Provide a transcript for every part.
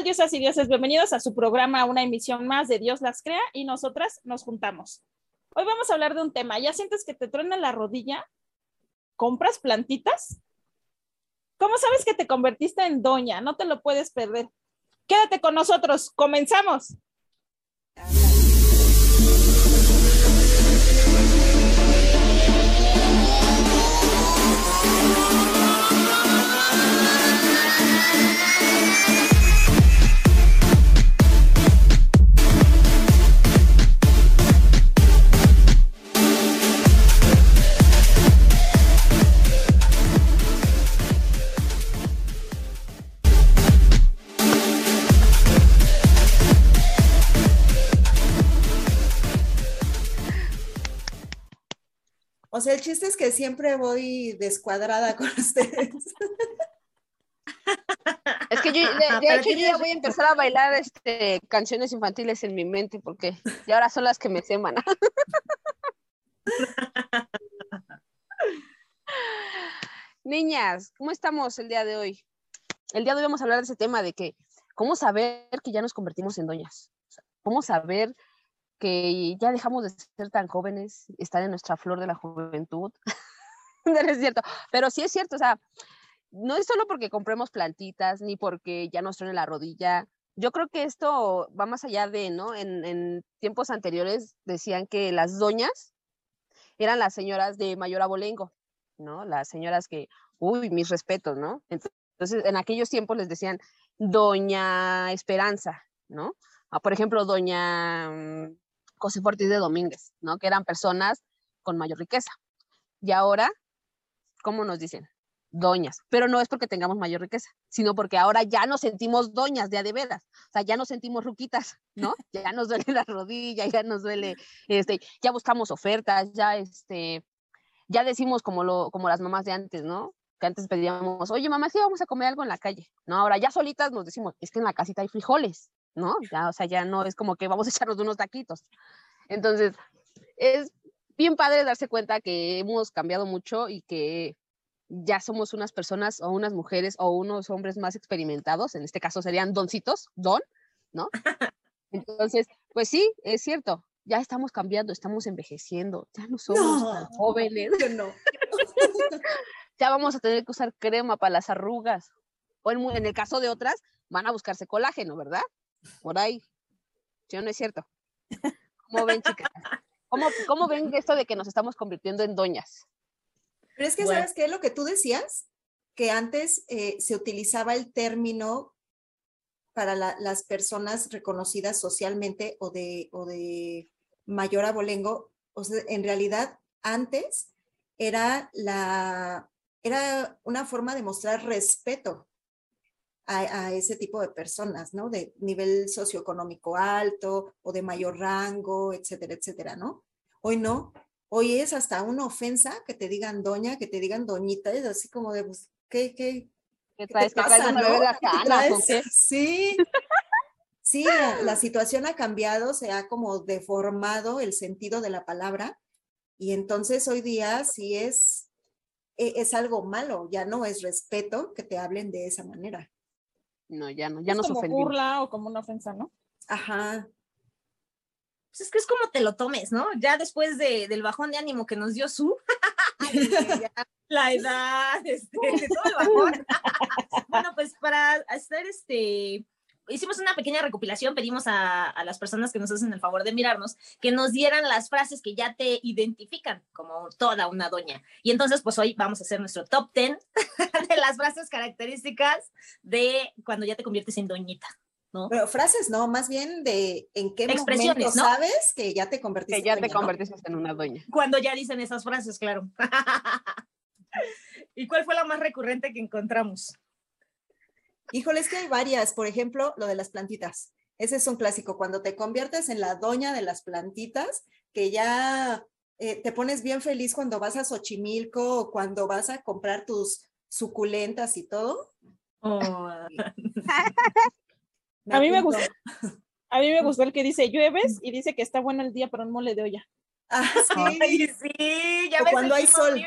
diosas y dioses? Bienvenidos a su programa, una emisión más de Dios las crea y nosotras nos juntamos. Hoy vamos a hablar de un tema. ¿Ya sientes que te truena la rodilla? ¿Compras plantitas? ¿Cómo sabes que te convertiste en doña? No te lo puedes perder. Quédate con nosotros. Comenzamos. O sea, el chiste es que siempre voy descuadrada con ustedes. Es que yo, de, hecho, yo ya voy a empezar a bailar este, canciones infantiles en mi mente, porque ya ahora son las que me seman. Niñas, ¿cómo estamos el día de hoy? El día de hoy vamos a hablar de ese tema de que, ¿cómo saber que ya nos convertimos en doñas? ¿Cómo saber que ya dejamos de ser tan jóvenes, estar en nuestra flor de la juventud. no es cierto, pero sí es cierto, o sea, no es solo porque compremos plantitas, ni porque ya nos truene la rodilla. Yo creo que esto va más allá de, ¿no? En, en tiempos anteriores decían que las doñas eran las señoras de mayor abolengo, ¿no? Las señoras que, uy, mis respetos, ¿no? Entonces, en aquellos tiempos les decían Doña Esperanza, ¿no? Ah, por ejemplo, Doña mm, José Ortiz de Domínguez, ¿no? Que eran personas con mayor riqueza. Y ahora, ¿cómo nos dicen? Doñas. Pero no es porque tengamos mayor riqueza, sino porque ahora ya nos sentimos doñas de a de veras. O sea, ya nos sentimos ruquitas, ¿no? Ya nos duele la rodilla, ya nos duele, este, ya buscamos ofertas, ya este, ya decimos como lo, como las mamás de antes, ¿no? Que antes pedíamos, oye, mamá, sí vamos a comer algo en la calle. No, ahora ya solitas nos decimos, es que en la casita hay frijoles, ¿no? Ya, o sea, ya no es como que vamos a echarnos unos taquitos. Entonces, es bien padre darse cuenta que hemos cambiado mucho y que ya somos unas personas o unas mujeres o unos hombres más experimentados, en este caso serían doncitos, don, ¿no? Entonces, pues sí, es cierto, ya estamos cambiando, estamos envejeciendo, ya no somos tan jóvenes. no. ya vamos a tener que usar crema para las arrugas. O en, en el caso de otras, van a buscarse colágeno, ¿verdad? Por ahí. ¿Sí o no es cierto? ¿Cómo ven, chicas? ¿Cómo, ¿Cómo, ven esto de que nos estamos convirtiendo en doñas? Pero es que, ¿sabes qué? Lo que tú decías, que antes eh, se utilizaba el término para las personas reconocidas socialmente o de, o de mayor abolengo, o sea, en realidad antes era la era una forma de mostrar respeto a, ese tipo de personas, ¿no? De nivel socioeconómico alto o de mayor rango, etcétera, etcétera, ¿no? Hoy no, hoy es hasta una ofensa que te digan doña, que te digan doñita, es así como de, pues, ¿qué, qué? ¿Qué traes? ¿Qué pasa, Las Sí. Sí, la, situación ha cambiado, se ha como deformado el sentido de la palabra y entonces hoy día sí es, e, es algo malo, ya no es respeto que te hablen de esa manera. No, ya no, ya es nos como ofendimos. burla o como una ofensa, ¿no? Ajá. Pues es que es como te lo tomes, ¿no? Ya después de, del bajón de ánimo que nos dio su, la edad, este, todo el bajón. bueno, pues para hacer este, hicimos una pequeña recopilación, pedimos a, a, las personas que nos hacen el favor de mirarnos que nos dieran las frases que ya te identifican como toda una doña. Y entonces, pues hoy vamos a hacer nuestro top 10 de las frases características de cuando ya te conviertes en doñita. ¿no? Pero frases no, más bien de en qué momento ¿no? sabes que ya te convertiste que ya te convertiste en una doña. Cuando ya dicen esas frases, claro. ¿Y cuál fue la más recurrente que encontramos? Híjole, es que hay varias. Por ejemplo, lo de las plantitas. Ese es un clásico. Cuando te conviertes en la doña de las plantitas, que ya eh, te pones bien feliz cuando vas a Xochimilco o cuando vas a comprar tus suculentas y todo. Oh. a mí me gustó. A mí me gustó el que dice llueves y dice que está bueno el día para un mole de olla. Ah, sí. Ay, sí, ya o ves cuando hay sol.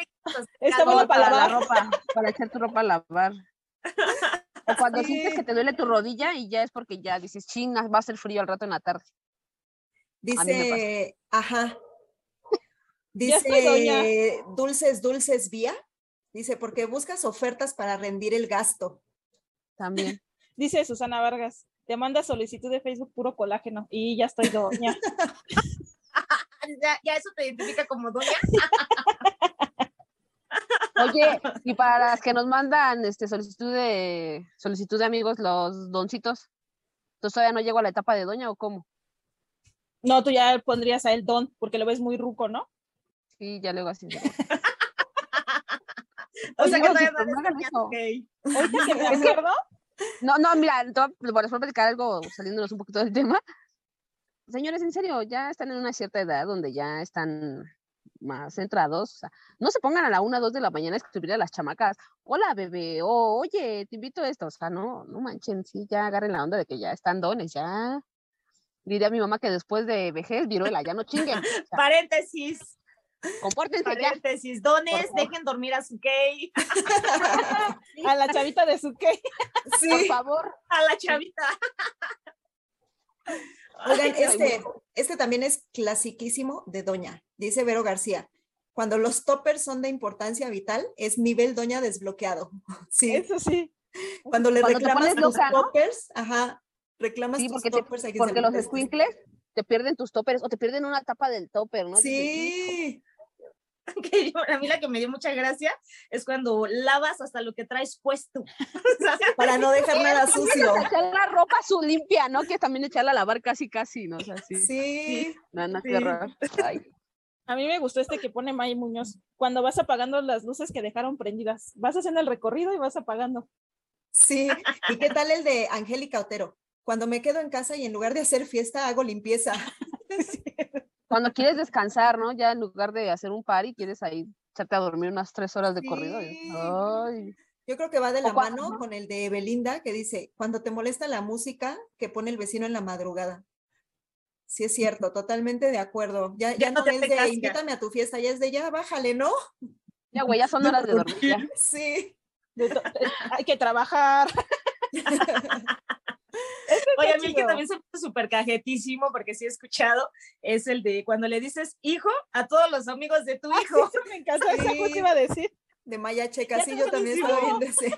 Está bueno para lavar. La ropa, para echar tu ropa a lavar. O cuando Sí. sientes que te duele tu rodilla y ya es porque ya dices, chingas, va a ser frío al rato en la tarde. Dice, ajá. Dice Dulces, Dulces Vía. Dice, porque buscas ofertas para rendir el gasto. También. Dice Susana Vargas, te manda solicitud de Facebook puro colágeno y ya estoy doña. Ya, ya eso te identifica como doña. Oye, y para las que nos mandan este solicitud de solicitud de amigos, los doncitos, ¿tú todavía no llego a la etapa de doña o cómo? No, tú ya pondrías a él don, porque lo ves muy ruco, ¿no? Sí, ya luego así. O Oye, sea que no, todavía no no eso. ok. Oye, que me acuerdo. No, no, mira, te voy a- platicar algo saliéndonos un poquito del tema. Señores, en serio, ya están en una cierta edad donde ya están más centrados. o sea, no se pongan a la una, dos de la mañana a escribirle a las chamacas, hola bebé, o oye, te invito a esto. O sea, no, no manchen, sí, ya agarren la onda de que ya están dones, ya. Diría mi mamá que después de vejez, viruela, ya no chinguen. o sea, Paréntesis, compórtense ya. paréntesis. Dones, dejen dormir a su gay, A la chavita de su. Por Sí. favor. a la chavita. Oigan, Ay, este, este también es clasiquísimo de Doña. Dice Vero García. Cuando los toppers son de importancia vital, es nivel Doña desbloqueado. Sí. Eso sí. Cuando le Cuando te reclamas tus loca, ¿no? toppers, ajá, reclamas Sí, tus porque, te- toppers se porque los los squinkles te pierden tus toppers o te pierden una tapa del topper, ¿no? Sí. que yo- a mí la que me dio mucha gracia es cuando lavas hasta lo que traes puesto. O sea, Para no dejar nada sucio. echar la ropa su limpia, ¿no? Que también echarla a lavar casi, casi, ¿no? O sea, sí. Sí. No, no, Sí. qué. Ay, A mí me gustó este que pone May Muñoz. Cuando vas apagando las luces que dejaron prendidas, vas haciendo el recorrido y vas apagando. Sí. ¿Y qué tal el de Angélica Otero? Cuando me quedo en casa y en lugar de hacer fiesta, hago limpieza. Cuando quieres descansar, ¿no? Ya en lugar de hacer un party, quieres ahí echarte a dormir unas tres horas de corrido. Ay, Yo creo que va de la mano con el de Belinda que dice, cuando te molesta la música que pone el vecino en la madrugada. Sí, es cierto, totalmente de acuerdo. Ya, ya, no no, te es de casca. invítame a tu fiesta, ya es de ya, bájale, ¿no? ya, güey, ya son horas de dormir. ya. Sí. De eh, Hay que trabajar. Oye, a mí el que también se hizo súper cajetísimo, porque sí he escuchado, es el de cuando le dices hijo a todos los amigos de tu hijo. Eso me encantó, esa Sí. justo iba a decir. De Maya Checa, sí, yo también estaba viendo ese.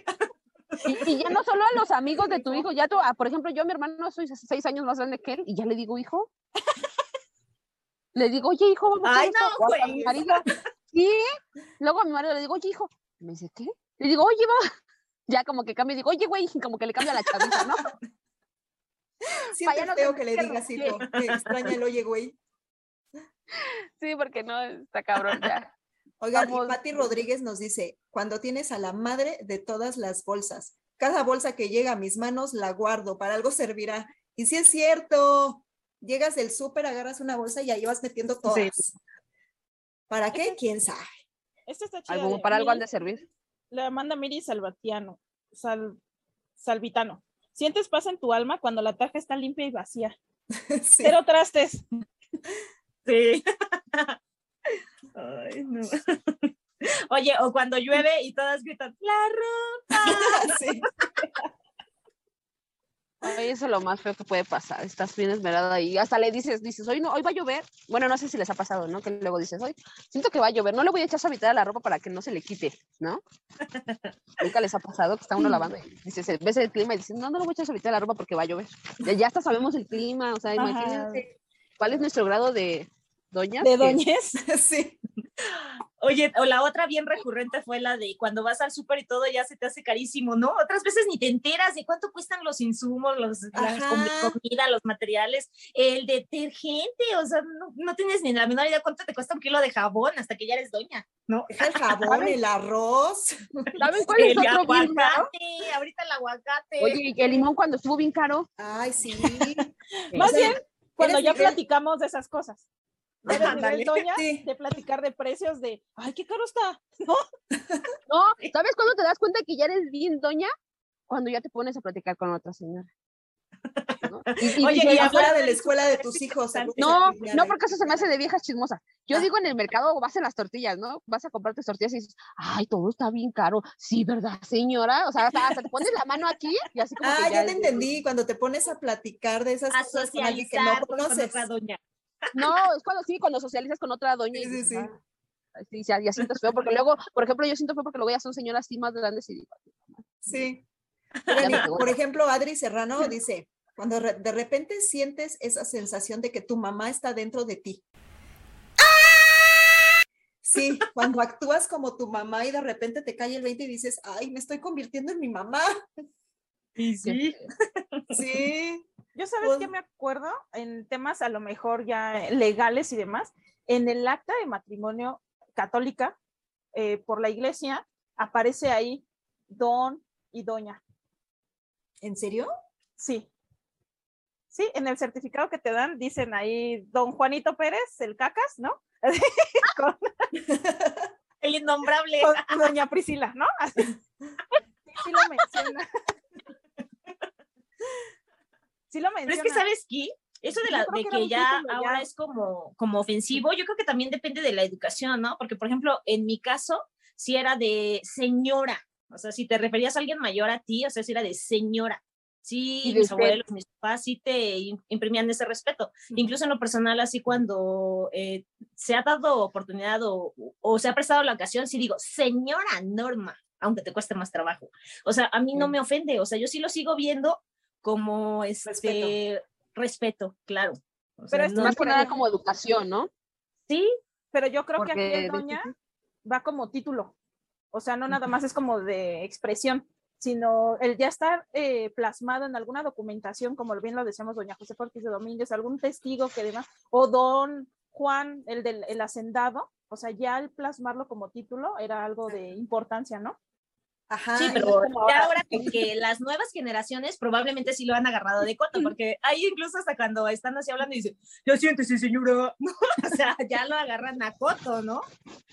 Y, y ya no solo a los amigos de tu hijo, ya tú, ah, por ejemplo, yo, mi hermano, soy seis años más grande que él, y ya le digo, hijo. Le digo, oye, hijo, vamos a Ay, esto", no, a mi marido. Sí. Luego a mi marido le digo, oye, hijo. Me dice, ¿qué? Le digo, oye, va. Ya como que cambia y digo, oye, güey, como que le cambia la chavita, ¿no? Siento ya no feo que le digas, hijo, que extraña el oye, güey. Sí, porque no, está cabrón ya. Oigan, Vamos. y Patti Rodríguez nos dice, cuando tienes a la madre de todas las bolsas, cada bolsa que llega a mis manos la guardo, para algo servirá. Y sí es cierto, llegas del súper, agarras una bolsa y ahí vas metiendo todas. ¿Para qué? ¿Quién sabe? Esta está de para algo han de servir. La manda Miri Salvatiano. Sal, Salvitano. Sientes paz en tu alma cuando la taja está limpia y vacía. Sí. Cero trastes. Sí. Ay, no. Oye, o cuando llueve y todas gritan, la ropa. Sí. Ay, eso es lo más feo que puede pasar. Estás bien esmerada y hasta le dices, dices, hoy no, hoy va a llover. Bueno, no sé si les ha pasado, ¿no? Que luego dices, hoy siento que va a llover, no le voy a echar suavitel a la ropa para que no se le quite, ¿no? Nunca les ha pasado que está uno lavando y dices, ves el clima y dices, no, no le voy a echar suavitel a la ropa porque va a llover. Ya ya hasta sabemos el clima, o sea, Ajá. imagínense cuál es nuestro grado de doña. De doñez. Sí. Oye, o la otra bien recurrente fue la de cuando vas al súper y todo ya se te hace carísimo, ¿no? Otras veces ni te enteras de cuánto cuestan los insumos, los, la comida, los materiales, el detergente, o sea, no, no tienes ni la menor idea cuánto te cuesta un kilo de jabón hasta que ya eres doña, ¿no? El jabón, el arroz. ¿Saben cuál es El otro bien caro? aguacate, ahorita el aguacate. Oye, y el limón cuando estuvo bien caro. Ay, sí. Más O sea, bien, cuando ya platicamos de esas cosas. Nivel doña Sí. de platicar de precios de, ay, qué caro está. ¿No? No, ¿sabes cuándo te das cuenta que ya eres bien doña? Cuando ya te pones a platicar con otra señora. ¿no? Oye, y, afuera de la escuela de tus hijos. No, no, porque eso se me hace de viejas chismosas. Yo ah. digo en el mercado vas a las tortillas, ¿no? Vas a comprarte tortillas y dices, ay, todo está bien caro. Sí, ¿verdad, señora? O sea, hasta, te pones la mano aquí y así como. Ah, ya, te entendí. Cuando te pones a platicar de esas cosas con alguien que no conoces. No, es cuando sí, cuando socializas con otra doña. Sí, y sí, sí. Ah, sí, ya, ya sientes feo, porque luego, por ejemplo, yo siento feo porque luego ya son señoras así más grandes y digo, Sí. por ejemplo, Adri Serrano dice, cuando de repente sientes esa sensación de que tu mamá está dentro de ti. Sí, cuando actúas como tu mamá y de repente te cae el 20 y dices, ay, me estoy convirtiendo en mi mamá. Y sí. Sí. Yo sabes que me acuerdo en temas a lo mejor ya legales y demás, en el acta de matrimonio católica eh, por la iglesia aparece ahí don y doña. ¿En serio? Sí. Sí, en el certificado que te dan dicen ahí don Juanito Pérez, el cacas, ¿no? el innombrable. doña Priscila, ¿no? Sí, lo menciona. Sí lo menciona. Pero es que, ¿sabes qué? Eso de, la, de que, ya ahora es como, como ofensivo, yo creo que también depende de la educación, ¿no? Porque, por ejemplo, en mi caso, si era de señora, o sea, si te referías a alguien mayor a ti, o sea, si era de señora. Sí, mis abuelos, mis papás sí te imprimían ese respeto. Incluso en lo personal, así cuando eh, se ha dado oportunidad o, o, se ha prestado la ocasión, sí digo, señora Norma, aunque te cueste más trabajo. O sea, a mí no me ofende, o sea, yo sí lo sigo viendo como este respeto, claro. pero es más que nada como educación, ¿no? Sí, pero yo creo que aquí el doña va como título. O sea, no nada más es como de expresión, sino el ya estar eh, plasmado en alguna documentación, como bien lo decíamos doña José Ortiz de Domínguez, algún testigo que demás, o don Juan, el del el hacendado, o sea, ya el plasmarlo como título era algo de importancia, ¿no? Ajá, sí, pero ahora, que, las nuevas generaciones probablemente sí lo han agarrado de coto, porque ahí incluso hasta cuando están así hablando y dicen, ya siéntese señora, o sea, ya lo agarran a coto, ¿no?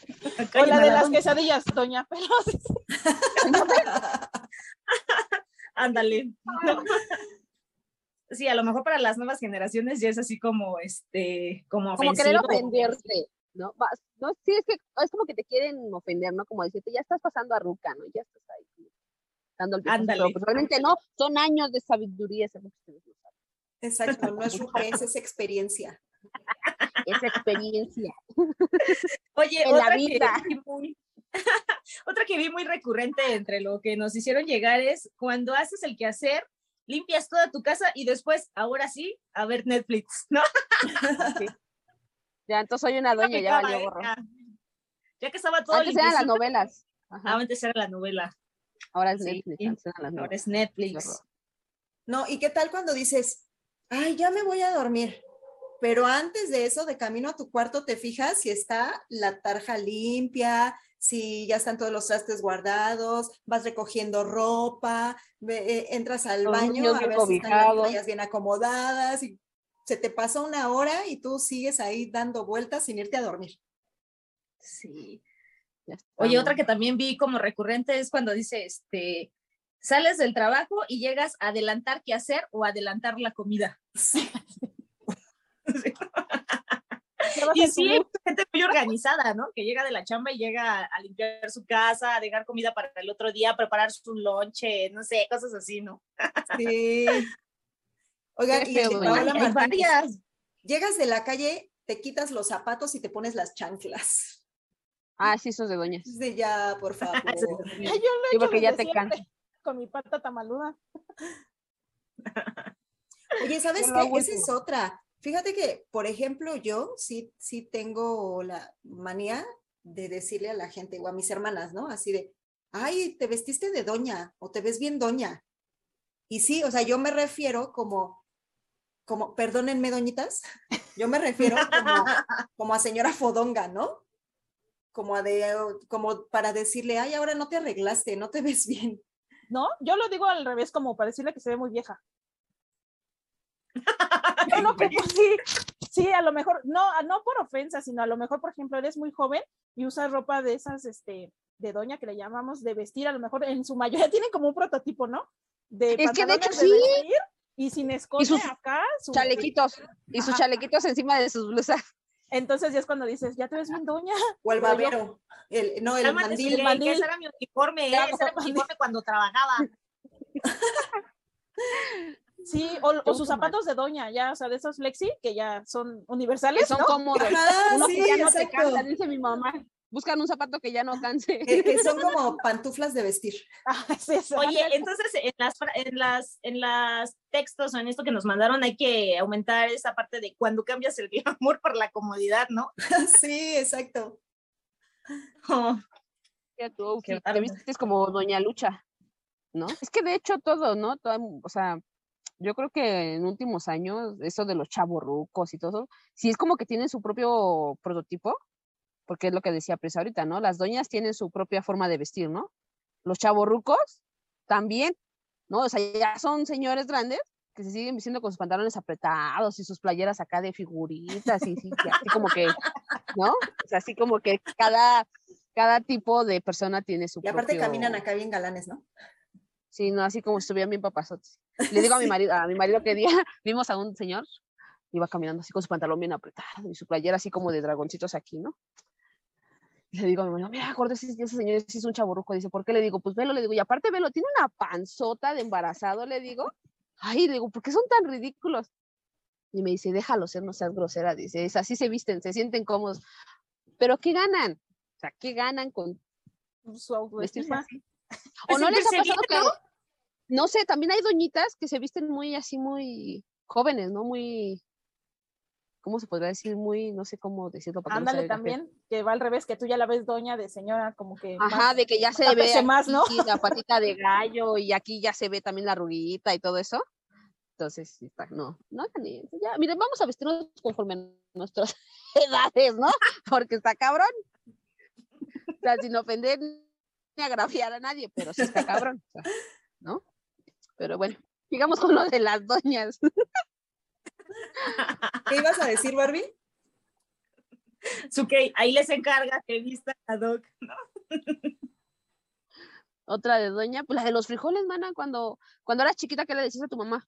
o la de las quesadillas, doña Ándale. Sí, a lo mejor para las nuevas generaciones ya es así como, este, como ofensivo. Como querer ofenderte. ¿No? no, sí, es que es como que te quieren ofender, ¿no? Como decirte, ya estás pasando a ruca, ¿no? Ya estás ahí dando el Ándale. Pues realmente no, son años de sabiduría, eso Exacto, no es ruca, es experiencia. Es experiencia. Oye, en otra la vida. Que muy, otra que vi muy recurrente entre lo que nos hicieron llegar es cuando haces el quehacer, limpias toda tu casa y después, ahora sí, a ver Netflix, ¿no? Sí. Ya, entonces soy una doña, ya valió gorro. Ya. que estaba todo. Antes eran las novelas. Ajá. Antes era la novela. Ahora es Netflix. Ahora es Netflix. No, ¿y qué tal cuando dices, ay, ya me voy a dormir? Pero antes de eso, de camino a tu cuarto, te fijas si está la tarja limpia, si ya están todos los trastes guardados, vas recogiendo ropa, eh, entras al baño a ver si están las bien acomodadas y se te pasa una hora y tú sigues ahí dando vueltas sin irte a dormir. Sí. Oye, otra que también vi como recurrente es cuando dice, este, sales del trabajo y llegas a adelantar qué hacer o adelantar la comida. Sí. y sí, hay gente muy organizada, ¿no? Que llega de la chamba y llega a limpiar su casa, a dejar comida para el otro día, preparar su lonche, no sé, cosas así, ¿no? Sí. Oigan, y llegas de la calle, te quitas los zapatos y te pones las chanclas. Ah, sí, esos de doña. De ya, por favor. yo lo porque ya te cansa. Con mi pata tamaluda. Oye, ¿sabes qué? Esa es otra. Fíjate que, por ejemplo, yo sí, sí tengo la manía de decirle a la gente o a mis hermanas, ¿no? Así de, ay, te vestiste de doña o te ves bien doña. Y sí, o sea, yo me refiero como, como, perdónenme, doñitas, yo me refiero como, a señora fodonga, ¿no? Como, a de, como para decirle, ay, ahora no te arreglaste, no te ves bien. No, yo lo digo al revés, como para decirle que se ve muy vieja. no, sí, sí, a lo mejor, no, no por ofensa, sino a lo mejor, por ejemplo, eres muy joven y usas ropa de esas, este, de doña que le llamamos de vestir, a lo mejor en su mayoría tienen como un prototipo, ¿no? De es que de hecho sí. Y sin escote sus acá. su- Chalequitos. Y sus Ajá. chalequitos encima de sus blusas. Entonces ya es cuando dices, ya te ves bien doña. O el babero. El, no, el mandil. Zuley, mandil. ese era mi uniforme, ¿eh? Ese era mi uniforme cuando trabajaba. Sí, o, o sus zapatos de doña, ya, o sea, de esos flexi que ya son universales, Que son ¿no? cómodos. Ajá, Uno sí, que ya no te exacto. cansa, dice mi mamá. Buscan un zapato que ya no canse. Que, que son como pantuflas de vestir. Ah, sí, Oye, entonces en las, en las en las textos o en esto que nos mandaron hay que aumentar esa parte de cuando cambias el glamour por la comodidad, ¿no? Sí, exacto. Oh, outfit, te vistes como Doña Lucha, ¿no? Es que de hecho todo, ¿no? Todo, o sea, yo creo que en últimos años, eso de los chavorrucos y todo, sí es como que tienen su propio prototipo, porque es lo que decía Presa ahorita, ¿no? Las doñas tienen su propia forma de vestir, ¿no? Los chavorrucos también, ¿no? O sea, ya son señores grandes que se siguen vistiendo con sus pantalones apretados y sus playeras acá de figuritas y que así como que, ¿no? O sea, así como que cada, cada tipo de persona tiene su Y aparte propio- caminan acá bien galanes, ¿no? Sí, no, así como estuvieran bien papazotes. Le digo a mi marido, a mi marido que día vimos a un señor, iba caminando así con su pantalón bien apretado y su playera así como de dragoncitos aquí, ¿no? Le digo a mi marido, mira, gordo, ese, ese señor sí es un chaburruco. Dice, ¿por qué? Le digo, pues velo, le digo, y aparte velo, tiene una panzota de embarazado, le digo. Ay, le digo, ¿por qué son tan ridículos? Y me dice, déjalo ser, no seas grosera. Dice, es así se visten, se sienten cómodos. Pero ¿qué ganan? O sea, ¿qué ganan con su autoestima. así? ¿O no les ha pasado que, no sé, también hay doñitas que se visten muy así, muy jóvenes, ¿no? Muy, ¿cómo se podría decir? Muy, no sé cómo decirlo. para no Ándale también, que va al revés, que tú ya la ves doña de señora, como que. Ajá, más- de que ya se ve más, ¿no? aquí la patita de gallo y aquí ya se ve también la arruguita y todo eso. Entonces, no, no ya, miren, vamos a vestirnos conforme a nuestras edades, ¿no? Porque está cabrón. O sea, sin ofender ni agraviar a nadie, pero sí está cabrón, ¿no? Pero bueno, sigamos con lo de las doñas. ¿Qué ibas a decir, Barbie? Su que ahí les encarga que vista a Doc, ¿no? Otra de doña, pues la de los frijoles, mana, cuando, cuando eras chiquita, ¿qué le decías a tu mamá?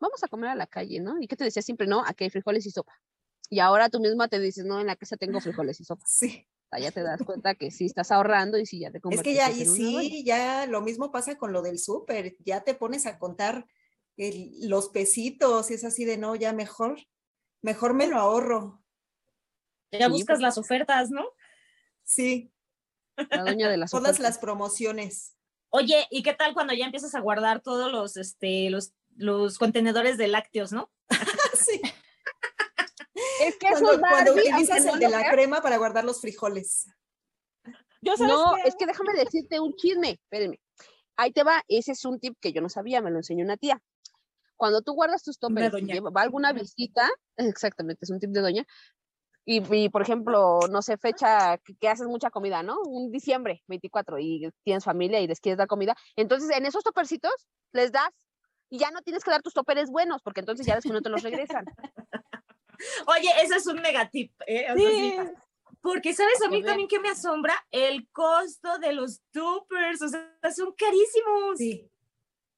Vamos a comer a la calle, ¿no? ¿Y qué te decía siempre? No, aquí hay frijoles y sopa. Y ahora tú misma te dices, no, en la casa tengo frijoles y sopa. Sí. O sea, ya te das cuenta que sí estás ahorrando y sí ya te Es que ya, y doña. sí, ya lo mismo pasa con lo del súper. Ya te pones a contar el- los pesitos y es así de no, ya mejor, mejor me lo ahorro. Ya Sí, buscas pues. las ofertas, ¿no? Sí, La doña de las todas ofertas. las promociones. Oye, ¿y qué tal cuando ya empiezas a guardar todos los, este, los, los contenedores de lácteos, ¿no? Sí. Es que Cuando, eso, cuando Barbie, utilizas el no de la crema para guardar los frijoles. Yo sabes No, es que déjame decirte un chisme, espérenme. Ahí te va, ese es un tip que yo no sabía, me lo enseñó una tía. Cuando tú guardas tus toppers va alguna visita, exactamente, es un tip de doña, y, y, por ejemplo, no sé, fecha que, que haces mucha comida, ¿no? Un diciembre 24 y tienes familia y les quieres dar comida, entonces en esos topercitos les das y ya no tienes que dar tus toperes buenos, porque entonces ya después no te los regresan. Oye, ese es un negatip, ¿eh? Sí. Porque, ¿sabes? A mí Pues también que me asombra el costo de los toppers, o sea, son carísimos, Sí.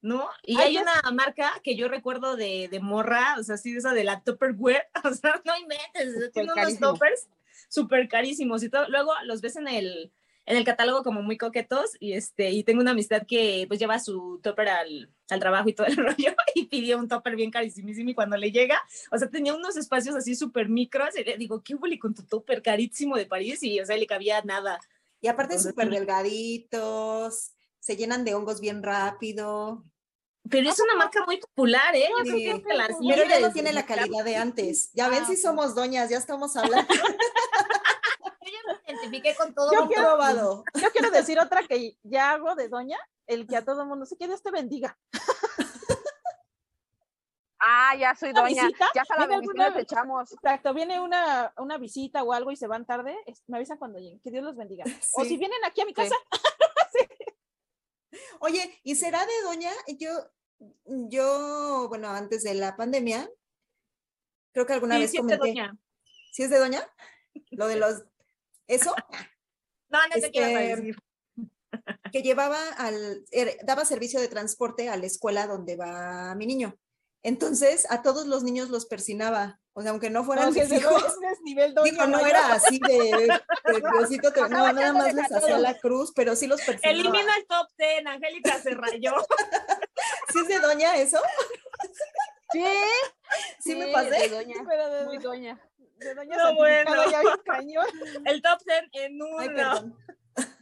¿No? Y Ay, hay una marca que yo recuerdo de, de morra, o sea, sí, esa de la Tupperware, o sea, no inventes, tiene unos toppers súper carísimos y todo. Luego los ves en el, en el catálogo como muy coquetos y este, y tengo una amistad que pues lleva su topper al, al trabajo y todo el rollo y pidió un topper bien carísimísimo y cuando le llega, o sea, tenía unos espacios así súper micros y le digo, ¿qué huele con tu topper carísimo de París? Y, o sea, le cabía nada. Y aparte súper sí. delgaditos, se llenan de hongos bien rápido. Pero es una marca muy popular, ¿eh? Yo creo Sí. de las Pero ya no tiene la calidad de antes. Ya ven Ah, si ok. somos doñas, ya estamos hablando. Yo ya me identifiqué con todo. Yo Yo quiero- probado. yo quiero decir otra que ya hago de doña, el que a todo el mundo se que Dios te bendiga. Ah, ya soy ¿Una doña, visita? ya hasta la ¿Viene bendición alguna les echamos. Exacto, viene una, una visita o algo y se van tarde, me avisan cuando lleguen, que Dios los bendiga. O Sí. si vienen aquí a mi Sí. Oye, ¿y será de doña? Yo, yo, bueno, antes de la pandemia, creo que alguna Sí, vez sí es de comenté. doña. ¿Sí es de doña? Lo de los. Eso, No, no qué ibas a Este, decir. que llevaba al. er- daba servicio de transporte a la escuela donde va mi niño. Entonces, a todos los niños los persinaba. O sea, aunque no fueran si mis hijos, nivel digo, no mayor. era así de, de Diosito, te- no, nada más les hacía la cruz, pero sí los persinaba. Elimina el top ten, Angélica se rayó. ¿Sí es de doña eso? Sí, Sí, me de pasé. doña. Pero de, Muy doña. de doña No, bueno. ya cañón. El top ten en uno. Ay.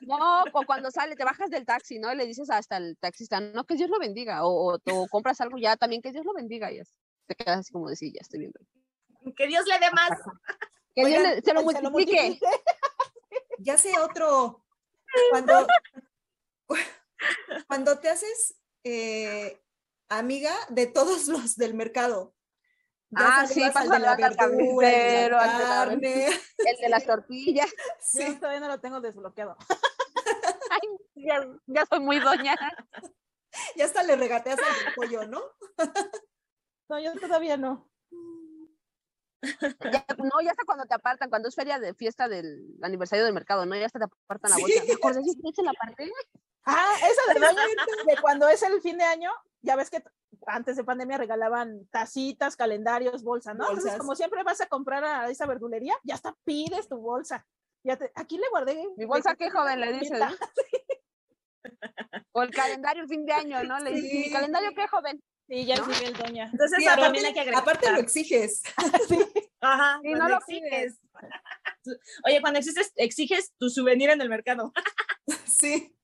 No, o cuando sale, te bajas del taxi, ¿no? Y le dices hasta el taxista, no, que Dios lo bendiga. O, o, o compras algo ya también, que Dios lo bendiga. Y así. te quedas así como de sí, ya estoy bien. Que Dios le dé más. Que Dios le- se lo Se lo multiplique. multiplique. Ya sé otro. Cuando, cuando te haces eh, amiga de todos los del mercado. Ya Ah, sí, pasa de la al verdura, el de la carne. El de las tortillas. Sí. Yo todavía no lo tengo desbloqueado. Ay, ya, ya soy muy doña. Ya hasta le regateas al pollo, ¿no? No, yo todavía no. Ya- no, ya hasta cuando te apartan, cuando es feria de fiesta del aniversario del mercado, ¿no? Ya hasta te apartan la Sí. bolsa. ¿Me acordé si te la parte? Ah, esa de doña, de cuando es el fin de año, ya ves que antes de pandemia regalaban tacitas, calendarios, bolsa, ¿no? Entonces, como siempre vas a comprar a esa verdulería, ya hasta pides tu bolsa. Ya te, aquí le guardé. Mi bolsa, qué joven le dices. ¿no? O el calendario el fin de año, ¿no? Le dices, Sí. mi calendario qué joven. Sí, ya ¿No? es nivel doña. Entonces Sí, aparte, también hay que agregar. aparte lo exiges. Ajá, Sí, no lo exiges. Oye, cuando exiges, exiges tu souvenir en el mercado. Sí.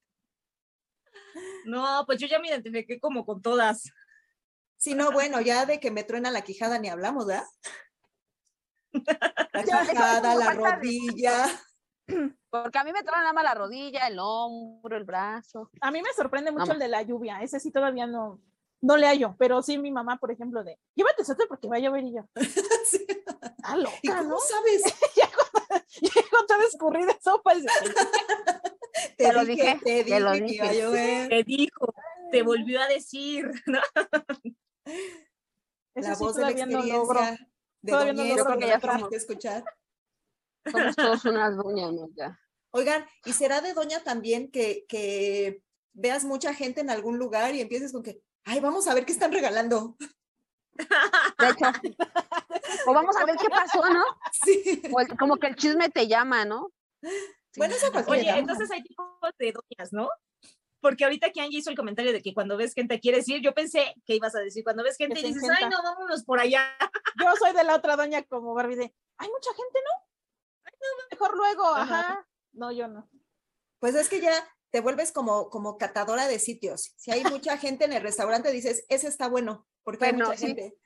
No, pues yo ya me identifiqué como con todas. Sí, no, bueno, ya de que me truena la quijada ni hablamos, ¿verdad? La quijada, la rodilla. Porque a mí me traen nada más la rodilla, el hombro, el brazo. A mí me sorprende mucho Vamos. el de la lluvia. Ese sí todavía no, no le hallo, pero sí mi mamá, por ejemplo, de llévate suéter porque va a llover y yo. Sí. Está ¿Y loca, cómo ¿no? sabes? Llego toda escurrida de sopa y Te, lo dije, dije, te te lo dije que iba a dije. llover. Te dijo, te volvió a decir. ¿no? La sí voz de la todavía no logro. experiencia de Todavía que no llegar. la tenemos que escuchar. Somos todos unas doñas, ¿no? Ya. Oigan, ¿y será de doña también que, que veas mucha gente en algún lugar y empieces con que, ay, vamos a ver qué están regalando? De hecho. O vamos a ver qué pasó, ¿no? Sí. O el- como que el chisme te llama, ¿no? Bueno, eso Oye, entonces hay tipos de doñas, ¿no? Porque ahorita que Angie hizo el comentario de que cuando ves gente quieres ir, yo pensé que ibas a decir, cuando ves gente y dices, ay, no, vámonos por allá. Yo soy de la otra doña como Barbie de, hay mucha gente, ¿no? Mejor luego, Ajá. ajá. No, yo no. Pues es que ya te vuelves como, como catadora de sitios. Si hay mucha gente en el restaurante, dices, ese está bueno, porque hay Bueno, mucha sí. gente.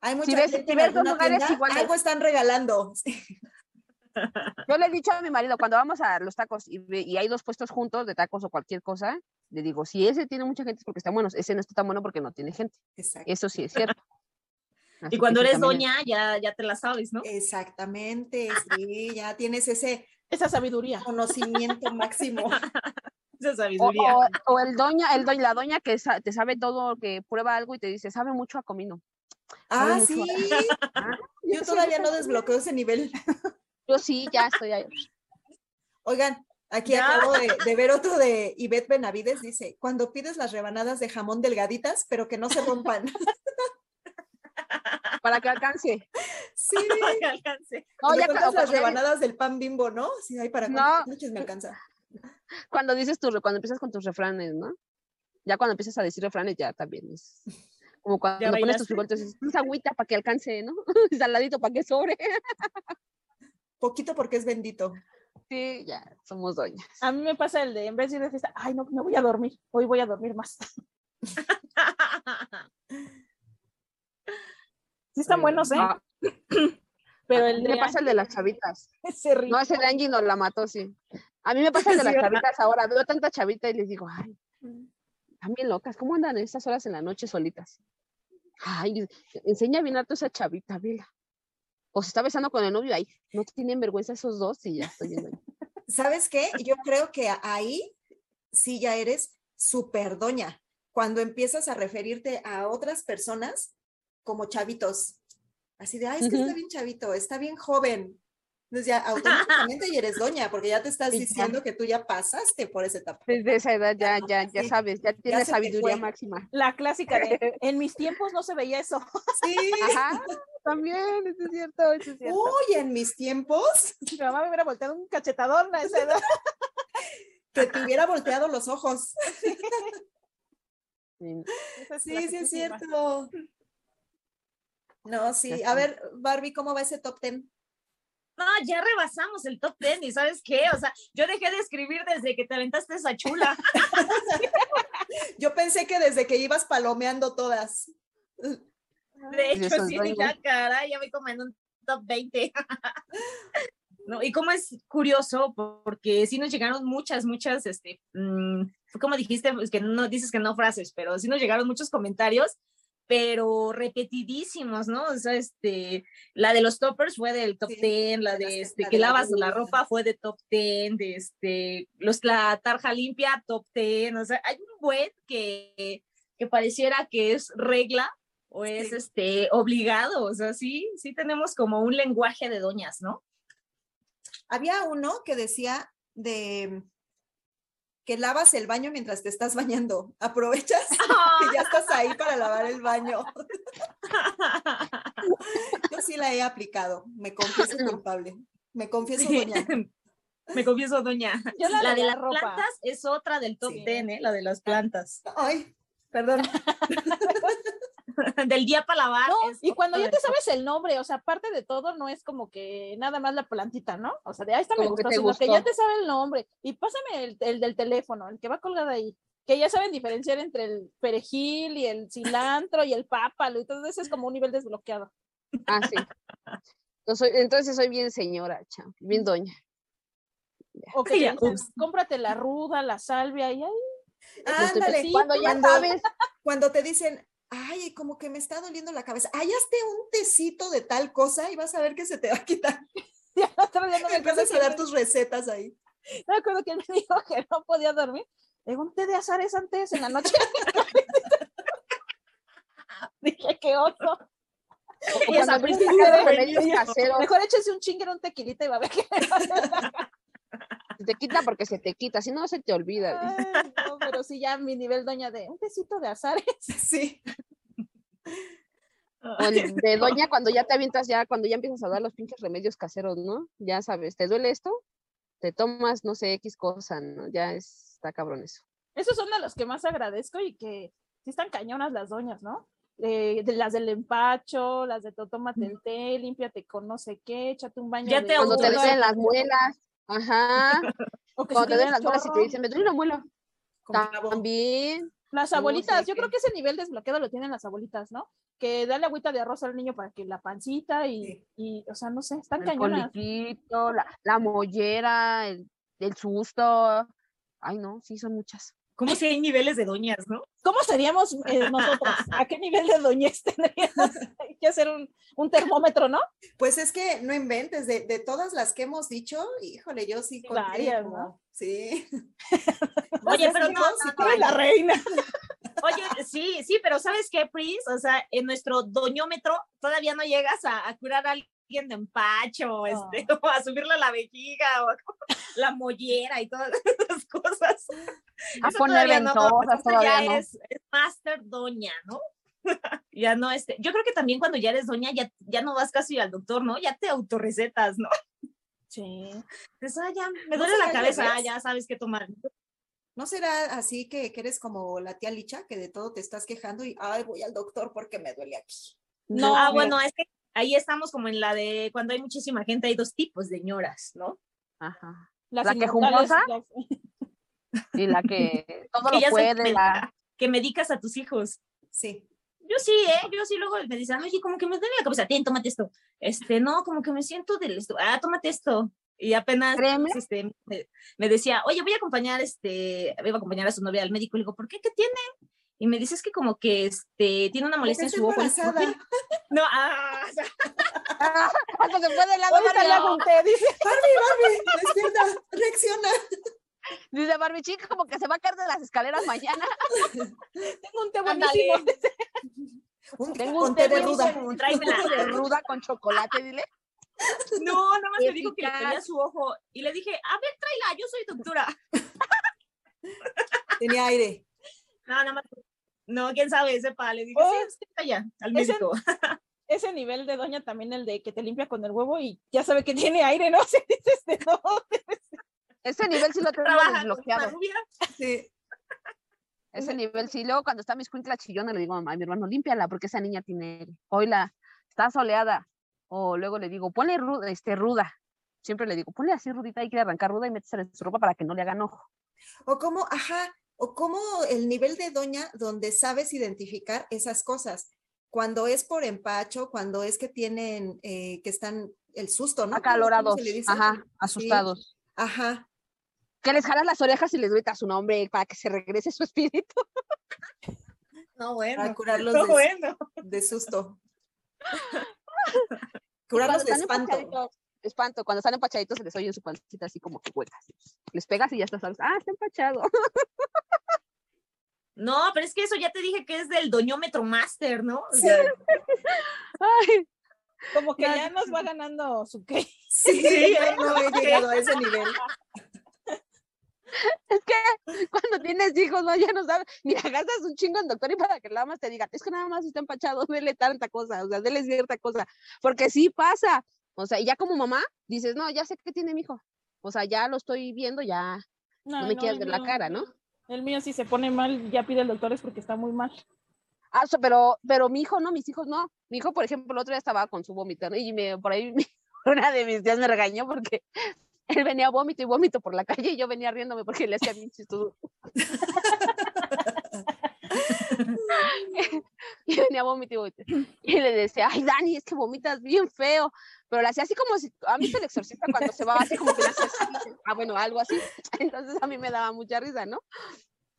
Hay mucha ves- gente si en ves alguna lugares tienda, iguales. algo están regalando. Sí. Yo le he dicho a mi marido, cuando vamos a los tacos y, hay dos puestos juntos de tacos o cualquier cosa, le digo, si ese tiene mucha gente es porque está bueno, ese no está tan bueno porque no tiene gente. Exacto. Eso sí es cierto. Así Y cuando eres doña, ya, ya te la sabes, ¿no? Exactamente, sí, ya tienes ese Esa sabiduría. conocimiento máximo. Esa sabiduría. o- o el doña, el doña, la doña que sa- te sabe todo, que prueba algo y te dice, sabe mucho a comino. Ah, sí. Ah, Yo todavía no desbloqueo ese nivel. Yo sí, ya estoy ahí. Oigan, aquí Ya. acabo de, de ver otro de Ivette Benavides, dice, cuando pides las rebanadas de jamón delgaditas, pero que no se rompan. Para que alcance. Sí. Que alcance. No, me ya cuando, las rebanadas del pan bimbo, ¿no? Sí, ay, para No. noches me alcanza. cuando dices tu, re- cuando empiezas con tus refranes, ¿no? Ya cuando empiezas a decir refranes, ya también es. Como cuando pones tus frijolitos, dices, "Pues agüita para que alcance, ¿no? Saladito para que sobre. Poquito porque es bendito. Sí, ya, somos doñas. A mí me pasa el de, en vez de ir de fiesta, ay, no, me voy a dormir. Hoy voy a dormir más. Sí están buenos, ¿eh? Ah, Pero a el mí de me pasa el de las chavitas. ese rico. No, ese de Angie nos la mató, sí. A mí me pasa el de las chavitas ahora. Veo tanta chavita y les digo, ay, están bien locas. ¿Cómo andan en estas horas en la noche solitas? Ay, enseña bien harto esa chavita, vela. O se está besando con el novio ahí. No tienen vergüenza esos dos y ya estoy viendo. ¿Sabes qué? Yo creo que ahí sí ya eres súper doña. Cuando empiezas a referirte a otras personas como chavitos. Así de, ay, es que está bien chavito, está bien joven. Entonces ya automáticamente ya eres doña, porque ya te estás Sí, ya. diciendo que tú ya pasaste por esa etapa. Desde esa edad ya, ya, ya Sí, sabes, ya tienes sabiduría máxima. La clásica de, en mis tiempos no se veía eso. Sí. Ajá, también, eso es cierto, eso es cierto. Uy, en mis tiempos, Mi mamá me hubiera volteado un cachetadón a esa edad. que te hubiera volteado los ojos. Sí. Es Sí, sí, es cierto. No, sí. A ver, Barbie, ¿cómo va ese top ten? No, ya rebasamos el top 10 y ¿sabes qué? O sea, yo dejé de escribir desde que te aventaste esa chula. Yo pensé que desde que ibas palomeando todas. De hecho, sí, ya caray, ya voy como en un top 20. No, y como es curioso, porque sí nos llegaron muchas, muchas, este, mm, como dijiste, pues que no dices que no frases, pero sí nos llegaron muchos comentarios, pero repetidísimos, ¿no? O sea, este, la de los toppers fue del top Sí, 10, la de este, la que de lavas la ropa fue de top 10, de este, los, la tarja limpia, top 10, o sea, hay un buen que, que pareciera que es regla o es Sí. este obligado, o sea, sí, sí tenemos como un lenguaje de doñas, ¿no? Había uno que decía de que lavas el baño mientras te estás bañando. Aprovechas que ya estás ahí para lavar el baño. Yo sí la he aplicado. Me confieso culpable. Me confieso Sí. doña. Me confieso, doña. Yo la, La de la las ropa. plantas es otra del top Sí. 10, ¿eh? La de las plantas. Ay, perdón. del día para lavar. No, y cuando ya te sabes el nombre, o sea, aparte de todo, no es como que nada más la plantita, ¿no? O sea, de ahí está me que gustó, te sino que ya te sabe el nombre. Y pásame el, el del teléfono, el que va colgado ahí, que ya saben diferenciar entre el perejil y el cilantro y el pápalo, y todo eso es como un nivel desbloqueado. Ah, sí. Entonces soy, entonces soy bien señora, chao, bien doña. O que Ya, ups. cómprate la ruda, la salvia, y ahí, Ándale. Sí, Cuando ya cuando- sabes, Cuando te dicen, ay, como que me está doliendo la cabeza, ay, hazte un tecito de tal cosa y vas a ver que se te va a quitar. ya no estoy viendo mi Empiezas a dar tus recetas ahí. Me acuerdo que él me dijo que no podía dormir. Le un té de azares antes en la noche. Dije, qué oso. Y esa caseros, Mejor échese un chingue un tequilita y va a ver qué. Se te quita porque se te quita, si no se te olvida. Ay, no, pero sí, ya mi nivel doña de un tecito de azares. Sí. O el de doña cuando ya te avientas, ya cuando ya empiezas a dar los pinches remedios caseros, ¿no? Ya sabes, ¿te duele esto? Te tomas, no sé, X cosa, ¿no? Ya es- está cabrón eso. Esos son de los que más agradezco y que sí están cañonas las doñas, ¿no? Eh, de las del empacho, las de tómate el té, límpiate con no sé qué, échate un baño. Ya de te Cuando te las muelas, ajá. o que si Cuando te duelen las muelas y te dicen, me duele una muela. También. Las No, abuelitas, yo creo que- que ese nivel desbloqueado lo tienen las abuelitas, ¿no? Que dale agüita de arroz al niño para que la pancita y, Sí. y o sea, no sé, están El cañonas. coliquito, la, la mollera, el, el susto. Ay, no, sí, son muchas. ¿Cómo si hay niveles de doñas, no? ¿Cómo seríamos eh, nosotras? ¿A qué nivel de doñez tendríamos? Hay que hacer un, un termómetro, ¿no? Pues es que no inventes, de, de todas las que hemos dicho, híjole, yo sí conté Varias, ¿no? Sí. Oye, pero no, no, no, la reina. Oye, sí, sí, pero ¿sabes qué, Pris? O sea, en nuestro doñómetro todavía no llegas a, a curar a alguien de empacho, este, o a subirle la vejiga, o a- la mollera y todas esas cosas. A Eso poner todavía no, eso todavía ya no. es, es master doña, ¿no? ya no, este, yo creo que también cuando ya eres doña, ya, ya no vas casi al doctor, ¿no? Ya te autorrecetas, ¿no? Sí. Dices, "Ah, ya me ¿No duele la cabeza, ah, ya sabes qué tomar. ¿No será así que, que eres como la tía Licha, que de todo te estás quejando y, ay, voy al doctor porque me duele aquí? No, ah, mira. bueno, es que ahí estamos como en la de cuando hay muchísima gente, hay dos tipos de ñoras, ¿no? Ajá. Las La quejumbrosa. las- Y la que todo Que lo puede, la... que medicas a tus hijos. Sí. Yo sí, ¿eh? Yo sí luego me dicen, oye, como que me duele la cabeza, ten, tómate esto. Este, no, como que me siento del esto. Ah, tómate esto. Y apenas Créeme. este, me, me decía, oye, voy a acompañar, este, voy a acompañar a su novia al médico. Y le digo, ¿por qué? ¿Qué tiene? Y me dice, es que como que este, tiene una molestia en su ojo. Le. No, ah, o sea, Hasta se fue de lado, Barbie. le hago un té, dice. Barbie, Barbie, despierta, reacciona. Dice Barbie, chica, como que se va a caer de las escaleras mañana. Tengo un té buenísimo. Un Tengo un té de ruda. tráemela. de ruda con chocolate, dile. No, nada más me dijo que le tenía su ojo y le dije, a ver, tráela, yo soy doctora. Tenía aire. No, nada más. No, quién sabe, sepa. Le dije, Oh, sí, sí, está allá, al ese- médico. Ese nivel de doña también el de que te limpia con el huevo y ya sabe que tiene aire, ¿no? Si dices de dónde. Ese nivel sí lo tengo Trabaja desbloqueado. rubia. Sí. Ese nivel sí. Luego cuando está mi escuincla chillona le digo a mi hermano, límpiala porque esa niña tiene aire. Oila, está soleada. O luego le digo, ponle ruda, este, ruda. Siempre le digo, ponle así rudita, hay que arrancar ruda y métesela en su ropa para que no le hagan ojo. O cómo, ajá, o cómo el nivel de doña donde sabes identificar esas cosas. Cuando es por empacho, cuando es que tienen, eh, que están el susto, ¿no? ¿Cómo- cómo Acalorados, se le dice? ajá, Sí, asustados. Ajá. Que les jalas las orejas y les gritas su nombre para que se regrese su espíritu. No, bueno. Para curarlos No, de, bueno. de susto. Curarlos de espanto. Espanto, cuando están empachaditos se les oye en su pancita así como que huecas. Les pegas y ya estás, sabes, ah, está empachado. No, pero es que eso ya te dije que es del doñómetro master, ¿no? O sea, Ay, Como que Ya- ya nos va ganando su qué. Sí, Sí, yo no he llegado a ese nivel. es que cuando tienes hijos, no, ya no sabes, mira, gastas un chingo en doctor y para que nada más te digan, es que nada más está empachado, dele tanta cosa, o sea, dele cierta cosa, porque sí pasa, o sea, y ya como mamá, dices, no, ya sé que tiene mi hijo, o sea, ya lo estoy viendo, ya, no me quieras el ver la cara, ¿no? El mío si se pone mal, ya pide el doctor es porque está muy mal. Ah, pero, pero mi hijo no, mis hijos no. Mi hijo, por ejemplo, el otro día estaba con su vómito, ¿no? Y me, por ahí una de mis tías me regañó porque él venía vómito y vómito por la calle y yo venía riéndome porque le hacía bien chistoso. y venía vómito y le decía, ay, Dani, es que vomitas bien feo. Pero le hacía así como si, ¿han visto el exorcista cuando se va así como que le hace así? Ah, bueno, algo así. Entonces a mí me daba mucha risa, ¿no?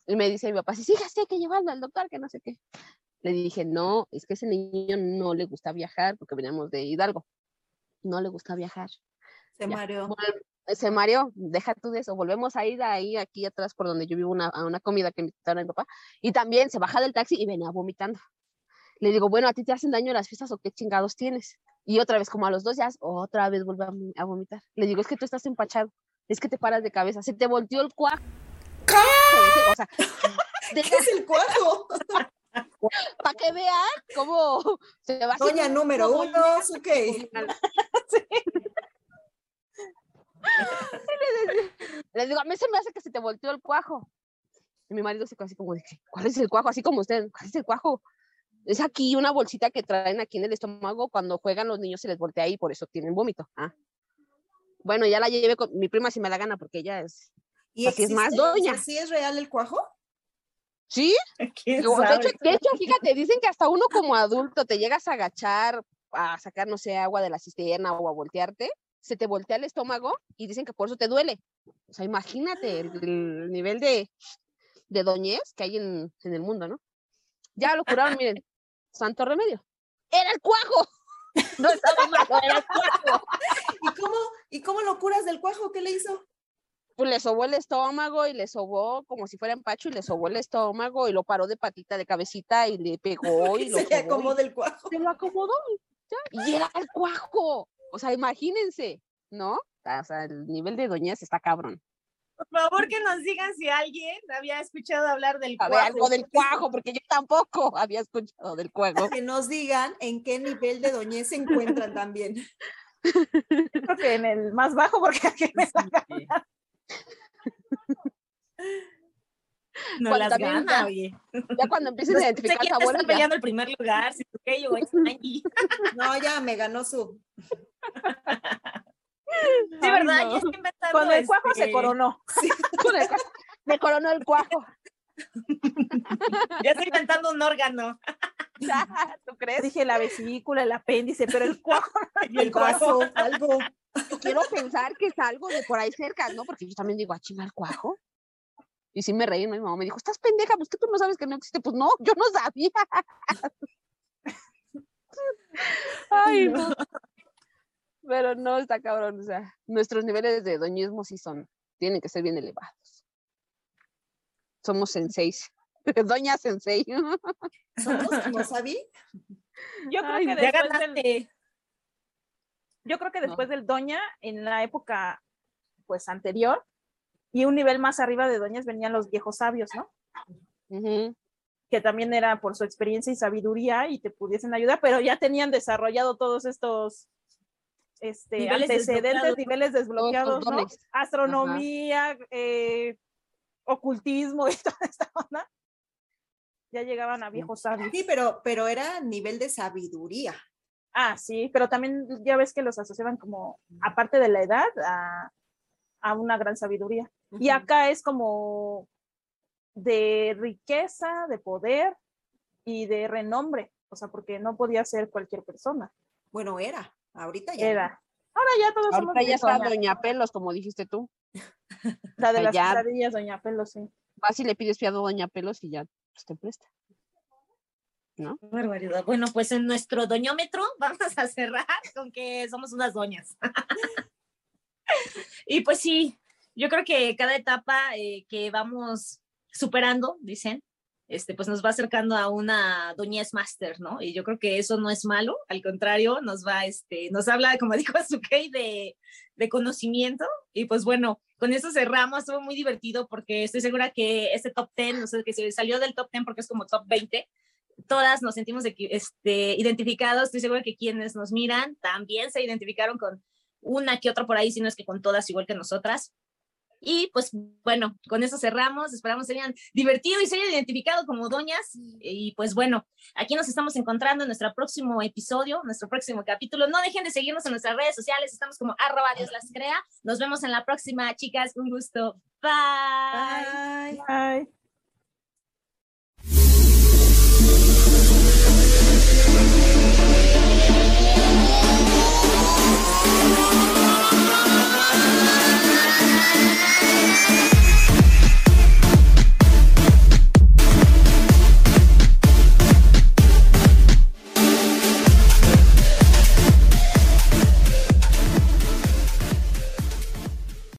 Y me dice mi papá, sí, sí, ya sé que llevarlo al doctor, que no sé qué. Le dije, no, es que ese niño no le gusta viajar, porque veníamos de Hidalgo. No le gusta viajar. Se Ya. mareó. Vol- Se Mario, deja tú de eso. Volvemos a ir ahí, aquí atrás, por donde yo vivo, una, a una comida que me invitaron a mi papá. Y también se baja del taxi y venía vomitando. Le digo, bueno, ¿a ti te hacen daño las fiestas o qué chingados tienes? Y otra vez, como a los dos días, otra vez vuelve a, vom- a vomitar. Le digo, es que tú estás empachado. Es que te paras de cabeza. Se te volteó el cuajo. O sea, de- ¿Qué es el cuajo? para que vean cómo se va Doña número uno, su qué. Le digo, a mí se me hace que se te volteó el cuajo. Y mi marido se quedó así como que, ¿cuál es el cuajo? Así como usted, ¿cuál es el cuajo? Es aquí una bolsita que traen aquí en el estómago cuando juegan los niños se les voltea ahí, por eso tienen vómito. Ah. Bueno, ya la llevé con mi prima si me la gana porque ella es... ¿Y Así es más, doña. ¿Sí es real el cuajo? ¿Sí? ¿Quién Digo, de, sabe? hecho, de hecho, fíjate, dicen que hasta uno como adulto te llegas a agachar a sacar, no sé, agua de la cisterna o a voltearte, se te voltea el estómago y dicen que por eso te duele. O sea, imagínate el, el nivel de, de doñez que hay en, en el mundo, ¿no? Ya lo curaron, miren, santo remedio. ¡Era el cuajo! No estaba malo, era el cuajo. ¿Y cómo, ¿Y cómo lo curas del cuajo? ¿Qué le hizo? Pues le sobó el estómago y le sobó como si fuera empacho y le sobó el estómago y lo paró de patita de cabecita y le pegó y lo Se le sobó y- acomoda el cuajo. se lo acomodó y ya, y era el cuajo. O sea, imagínense, ¿no? O sea, el nivel de doñez está cabrón. Por favor, que nos digan si alguien había escuchado hablar del A ver, cuajo. algo del cuajo, porque yo tampoco había escuchado del cuajo. Que nos digan en qué nivel de doñez se encuentran también. Creo que en el más bajo porque aquí me. No Cuando las también gana, ya- oye. Ya cuando empieces No a identificar quién sabores, está ya, peleando el primer lugar, si tú yo. No, ya me ganó su. Sí, Ay, ¿verdad? no. Ya está inventando. Cuando el cuajo se este, coronó. el cuajo, me coronó el cuajo. Ya está inventando un órgano. ¿Tú crees? Dije la vesícula, el apéndice, pero el cuajo. Y el El vaso, algo. Quiero pensar que es algo de por ahí cerca, ¿no? Porque yo también digo, ¿a chinga el cuajo? Y sí me reí, ¿no? Mi mamá me dijo, estás pendeja, pues que tú no sabes que no existe. Pues no, yo no sabía. Ay, no. Pero no, está cabrón. O sea, nuestros niveles de doñismo sí son, tienen que ser bien elevados. Somos senseis. Doña sensei. ¿Somos como Sabi? Yo creo Ay, que después del, yo creo que después del doña, en la época pues anterior, y un nivel más arriba de doñas venían los viejos sabios, ¿no? Que también era por su experiencia y sabiduría y te pudiesen ayudar, pero ya tenían desarrollado todos estos este, Niveles antecedentes, desbloqueados. niveles desbloqueados, ¿no? Astronomía, eh, ocultismo y toda esta onda. Ya llegaban a viejos sabios. Sí, pero, pero era nivel de sabiduría. Ah, sí, pero también ya ves que los asociaban como, aparte de la edad, a, a una gran sabiduría. Y acá es como de riqueza, de poder y de renombre, o sea, porque no podía ser cualquier persona. Bueno, era. Ahorita ya. no. Era. Ahora ya todos somos Ahorita ya está doña- Doña Pelos, como dijiste tú. la de las ya. quesadillas, doña Pelo, sí. Vas y le pides fiado a Doña Pelos y ya pues, te presta. Barbaridad. Bueno, pues en nuestro doñómetro vamos a cerrar con que somos unas doñas. y pues sí, yo creo que cada etapa eh, que vamos superando, dicen, este, pues nos va acercando a una doñez master, ¿no? Y yo creo que eso no es malo, al contrario, nos va, este, nos habla, como dijo Azukei, de, de conocimiento. Y pues bueno, con eso cerramos, estuvo muy divertido porque estoy segura que este top 10, no sé, que se salió del top 10 porque es como top 20, todas nos sentimos este, identificados. Estoy segura que quienes nos miran también se identificaron con una que otra por ahí, si no es que con todas igual que nosotras. Y pues bueno, con eso cerramos. Esperamos se hayan divertido y se hayan identificado como doñas. Y pues bueno, aquí nos estamos encontrando en nuestro próximo episodio, nuestro próximo capítulo. No dejen de seguirnos en nuestras redes sociales. Estamos como arroba Dios las crea. Nos vemos en la próxima, chicas. Un gusto. Bye. Bye. Bye.